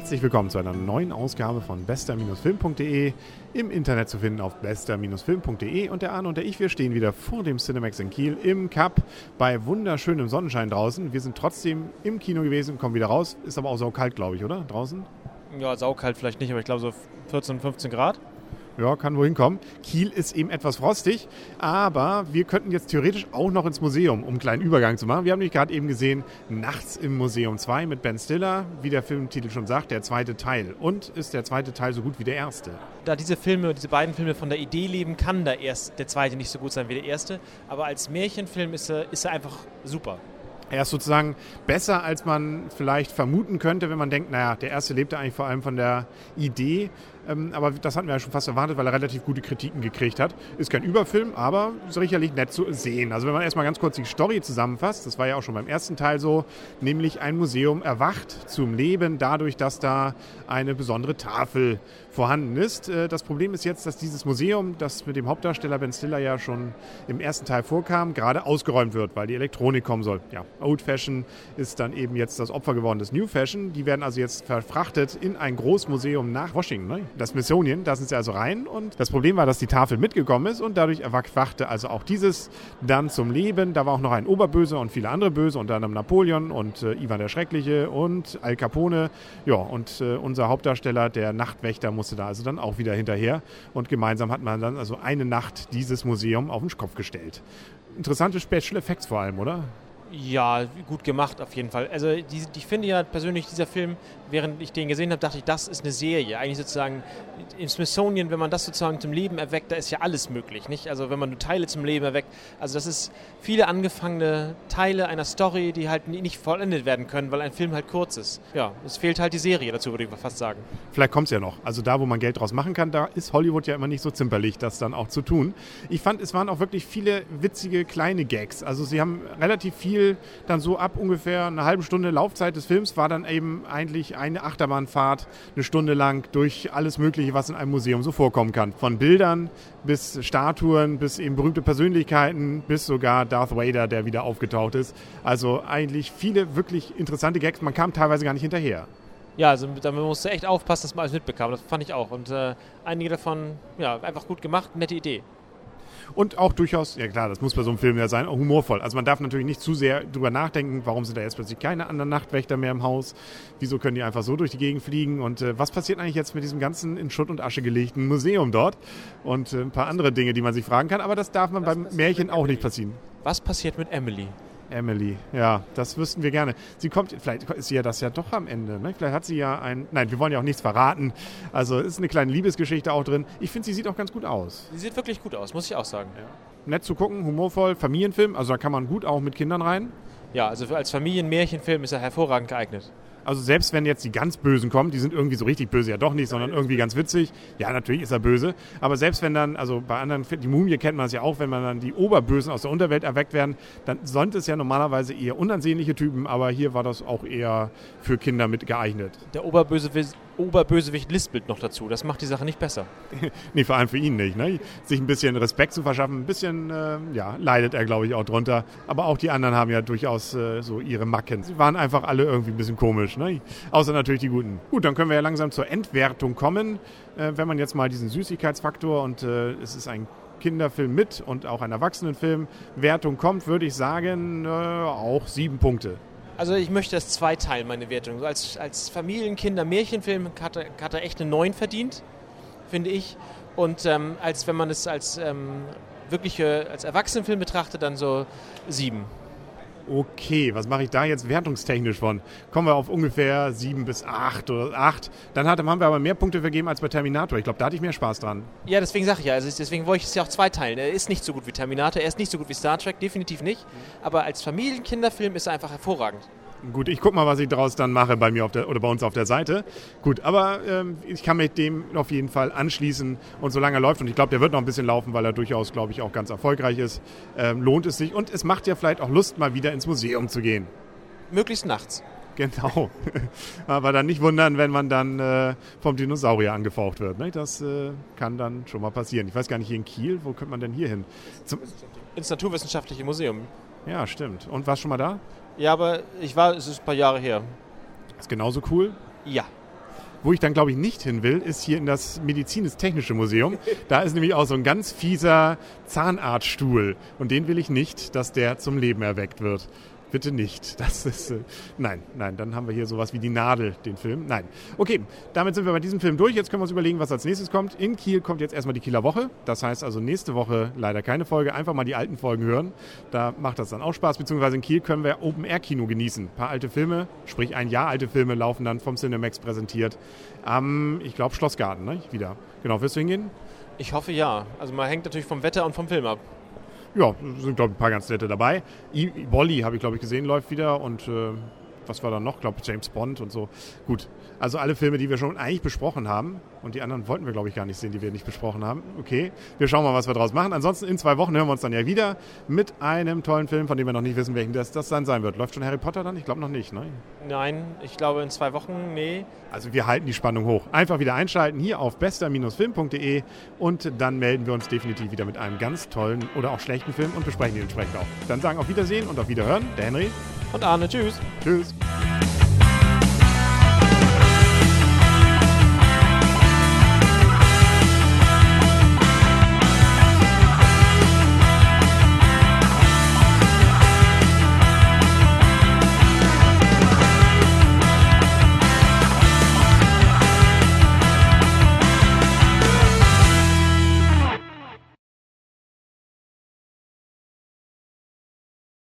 Herzlich willkommen zu einer neuen Ausgabe von bester-film.de. Im Internet zu finden auf bester-film.de. Und der Arne und der ich, wir stehen wieder vor dem Cinemax in Kiel im Cup bei wunderschönem Sonnenschein draußen. Wir sind trotzdem im Kino gewesen, kommen wieder raus. Ist aber auch so kalt, glaube ich, oder? Draußen? Ja, saukalt vielleicht nicht, aber ich glaube so 14, 15 Grad. Ja, kann wohl hinkommen. Kiel ist eben etwas frostig, aber wir könnten jetzt theoretisch auch noch ins Museum, um einen kleinen Übergang zu machen. Wir haben nämlich gerade eben gesehen, Nachts im Museum 2 mit Ben Stiller, wie der Filmtitel schon sagt, der zweite Teil. Und ist der zweite Teil so gut wie der erste? Da diese Filme, diese beiden Filme von der Idee leben, kann der, erst, der zweite nicht so gut sein wie der erste. Aber als Märchenfilm ist er, ist er einfach super. Er ist sozusagen besser, als man vielleicht vermuten könnte, wenn man denkt, naja, der erste lebte eigentlich vor allem von der Idee ähm, aber das hatten wir ja schon fast erwartet, weil er relativ gute Kritiken gekriegt hat. Ist kein Überfilm, aber sicherlich nett zu sehen. Also wenn man erstmal ganz kurz die Story zusammenfasst, das war ja auch schon beim ersten Teil so, nämlich ein Museum erwacht zum Leben dadurch, dass da eine besondere Tafel vorhanden ist. Äh, das Problem ist jetzt, dass dieses Museum, das mit dem Hauptdarsteller Ben Stiller ja schon im ersten Teil vorkam, gerade ausgeräumt wird, weil die Elektronik kommen soll. Ja, Old Fashion ist dann eben jetzt das Opfer geworden des New Fashion. Die werden also jetzt verfrachtet in ein Großmuseum nach Washington. Ne? Das Missionien, da sind sie also rein und das Problem war, dass die Tafel mitgekommen ist und dadurch erwachte also auch dieses dann zum Leben. Da war auch noch ein Oberböse und viele andere Böse, unter anderem Napoleon und äh, Ivan der Schreckliche und Al Capone. Ja, und äh, unser Hauptdarsteller, der Nachtwächter, musste da also dann auch wieder hinterher und gemeinsam hat man dann also eine Nacht dieses Museum auf den Kopf gestellt. Interessante Special Effects vor allem, oder? Ja, gut gemacht auf jeden Fall. Also die, ich finde ja persönlich, dieser Film, während ich den gesehen habe, dachte ich, das ist eine Serie. Eigentlich sozusagen im Smithsonian, wenn man das sozusagen zum Leben erweckt, da ist ja alles möglich. Nicht? Also wenn man nur Teile zum Leben erweckt. Also das ist viele angefangene Teile einer Story, die halt nicht vollendet werden können, weil ein Film halt kurz ist. Ja, es fehlt halt die Serie dazu, würde ich fast sagen. Vielleicht kommt es ja noch. Also da, wo man Geld draus machen kann, da ist Hollywood ja immer nicht so zimperlich, das dann auch zu tun. Ich fand, es waren auch wirklich viele witzige kleine Gags. Also sie haben relativ viel Spiel dann so ab ungefähr einer halben Stunde Laufzeit des Films war dann eben eigentlich eine Achterbahnfahrt eine Stunde lang durch alles Mögliche, was in einem Museum so vorkommen kann. Von Bildern bis Statuen, bis eben berühmte Persönlichkeiten, bis sogar Darth Vader, der wieder aufgetaucht ist. Also eigentlich viele wirklich interessante Gags. Man kam teilweise gar nicht hinterher. Ja, also da musste echt aufpassen, dass man alles mitbekam. Das fand ich auch. Und äh, einige davon, ja, einfach gut gemacht, nette Idee und auch durchaus, ja klar, das muss bei so einem Film ja sein, auch humorvoll. Also man darf natürlich nicht zu sehr drüber nachdenken, warum sind da jetzt plötzlich keine anderen Nachtwächter mehr im Haus, wieso können die einfach so durch die Gegend fliegen und äh, was passiert eigentlich jetzt mit diesem ganzen in Schutt und Asche gelegten Museum dort und äh, ein paar andere Dinge, die man sich fragen kann, aber das darf man das beim Märchen auch nicht passieren. Was passiert mit Emily? Emily, ja, das wüssten wir gerne. Sie kommt, vielleicht ist sie ja das ja doch am Ende. Ne? Vielleicht hat sie ja ein. Nein, wir wollen ja auch nichts verraten. Also ist eine kleine Liebesgeschichte auch drin. Ich finde, sie sieht auch ganz gut aus. Sie sieht wirklich gut aus, muss ich auch sagen. Ja. Nett zu gucken, humorvoll, Familienfilm. Also da kann man gut auch mit Kindern rein. Ja, also als Familienmärchenfilm ist er hervorragend geeignet. Also selbst wenn jetzt die ganz Bösen kommen, die sind irgendwie so richtig böse ja doch nicht, sondern irgendwie ganz witzig. Ja, natürlich ist er böse. Aber selbst wenn dann, also bei anderen, die Mumie kennt man es ja auch, wenn man dann die Oberbösen aus der Unterwelt erweckt werden, dann sind es ja normalerweise eher unansehnliche Typen, aber hier war das auch eher für Kinder mit geeignet. Der Oberböse Oberbösewicht lispelt noch dazu. Das macht die Sache nicht besser. nee, vor allem für ihn nicht. Ne? Sich ein bisschen Respekt zu verschaffen, ein bisschen äh, ja, leidet er, glaube ich, auch drunter. Aber auch die anderen haben ja durchaus äh, so ihre Macken. Sie waren einfach alle irgendwie ein bisschen komisch. Ne? Außer natürlich die Guten. Gut, dann können wir ja langsam zur Endwertung kommen. Äh, wenn man jetzt mal diesen Süßigkeitsfaktor und äh, es ist ein Kinderfilm mit und auch ein Erwachsenenfilm Wertung kommt, würde ich sagen, äh, auch sieben Punkte. Also ich möchte das zweiteilen, meine Wertung. als, als Familienkinder-Märchenfilm hat, er, hat er echt eine 9 verdient, finde ich. Und ähm, als wenn man es als ähm, wirkliche, als Erwachsenenfilm betrachtet, dann so 7 okay, was mache ich da jetzt wertungstechnisch von? Kommen wir auf ungefähr 7 bis 8 oder 8. Dann haben wir aber mehr Punkte vergeben als bei Terminator. Ich glaube, da hatte ich mehr Spaß dran. Ja, deswegen sage ich ja. Also deswegen wollte ich es ja auch zweiteilen. Er ist nicht so gut wie Terminator, er ist nicht so gut wie Star Trek, definitiv nicht. Aber als Familienkinderfilm ist er einfach hervorragend. Gut, ich gucke mal, was ich daraus dann mache bei mir auf der, oder bei uns auf der Seite. Gut, aber ähm, ich kann mit dem auf jeden Fall anschließen und solange er läuft, und ich glaube, der wird noch ein bisschen laufen, weil er durchaus, glaube ich, auch ganz erfolgreich ist, ähm, lohnt es sich und es macht ja vielleicht auch Lust, mal wieder ins Museum zu gehen. Möglichst nachts. Genau. aber dann nicht wundern, wenn man dann äh, vom Dinosaurier angefaucht wird. Ne? Das äh, kann dann schon mal passieren. Ich weiß gar nicht, hier in Kiel, wo könnte man denn hier hin? Zum ins Naturwissenschaftliche Museum. Ja, stimmt. Und warst schon mal da? Ja, aber ich war, es ist ein paar Jahre her. Ist genauso cool? Ja. Wo ich dann, glaube ich, nicht hin will, ist hier in das Medizinisch-Technische Museum. Da ist nämlich auch so ein ganz fieser Zahnarztstuhl. Und den will ich nicht, dass der zum Leben erweckt wird. Bitte nicht. Das ist. Äh, nein, nein, dann haben wir hier sowas wie die Nadel, den Film. Nein. Okay, damit sind wir bei diesem Film durch. Jetzt können wir uns überlegen, was als nächstes kommt. In Kiel kommt jetzt erstmal die Kieler Woche. Das heißt also nächste Woche leider keine Folge. Einfach mal die alten Folgen hören. Da macht das dann auch Spaß. Beziehungsweise in Kiel können wir Open-Air-Kino genießen. Ein paar alte Filme, sprich ein Jahr alte Filme, laufen dann vom Cinemax präsentiert. Am, ich glaube, Schlossgarten, ne? Wieder. Genau, wirst du hingehen? Ich hoffe ja. Also man hängt natürlich vom Wetter und vom Film ab ja, sind, glaube ich, ein paar ganz nette dabei. I Wally habe ich, glaube ich, gesehen, läuft wieder und äh, was war da noch? Ich glaube, James Bond und so. Gut, also alle Filme, die wir schon eigentlich besprochen haben. Und die anderen wollten wir, glaube ich, gar nicht sehen, die wir nicht besprochen haben. Okay, wir schauen mal, was wir draus machen. Ansonsten in zwei Wochen hören wir uns dann ja wieder mit einem tollen Film, von dem wir noch nicht wissen, welchen das, das dann sein wird. Läuft schon Harry Potter dann? Ich glaube noch nicht, ne? Nein, ich glaube in zwei Wochen, nee. Also wir halten die Spannung hoch. Einfach wieder einschalten hier auf bester-film.de und dann melden wir uns definitiv wieder mit einem ganz tollen oder auch schlechten Film und besprechen ihn entsprechend auch. Dann sagen auf Wiedersehen und auf Wiederhören der Henry und Arne. Tschüss. Tschüss.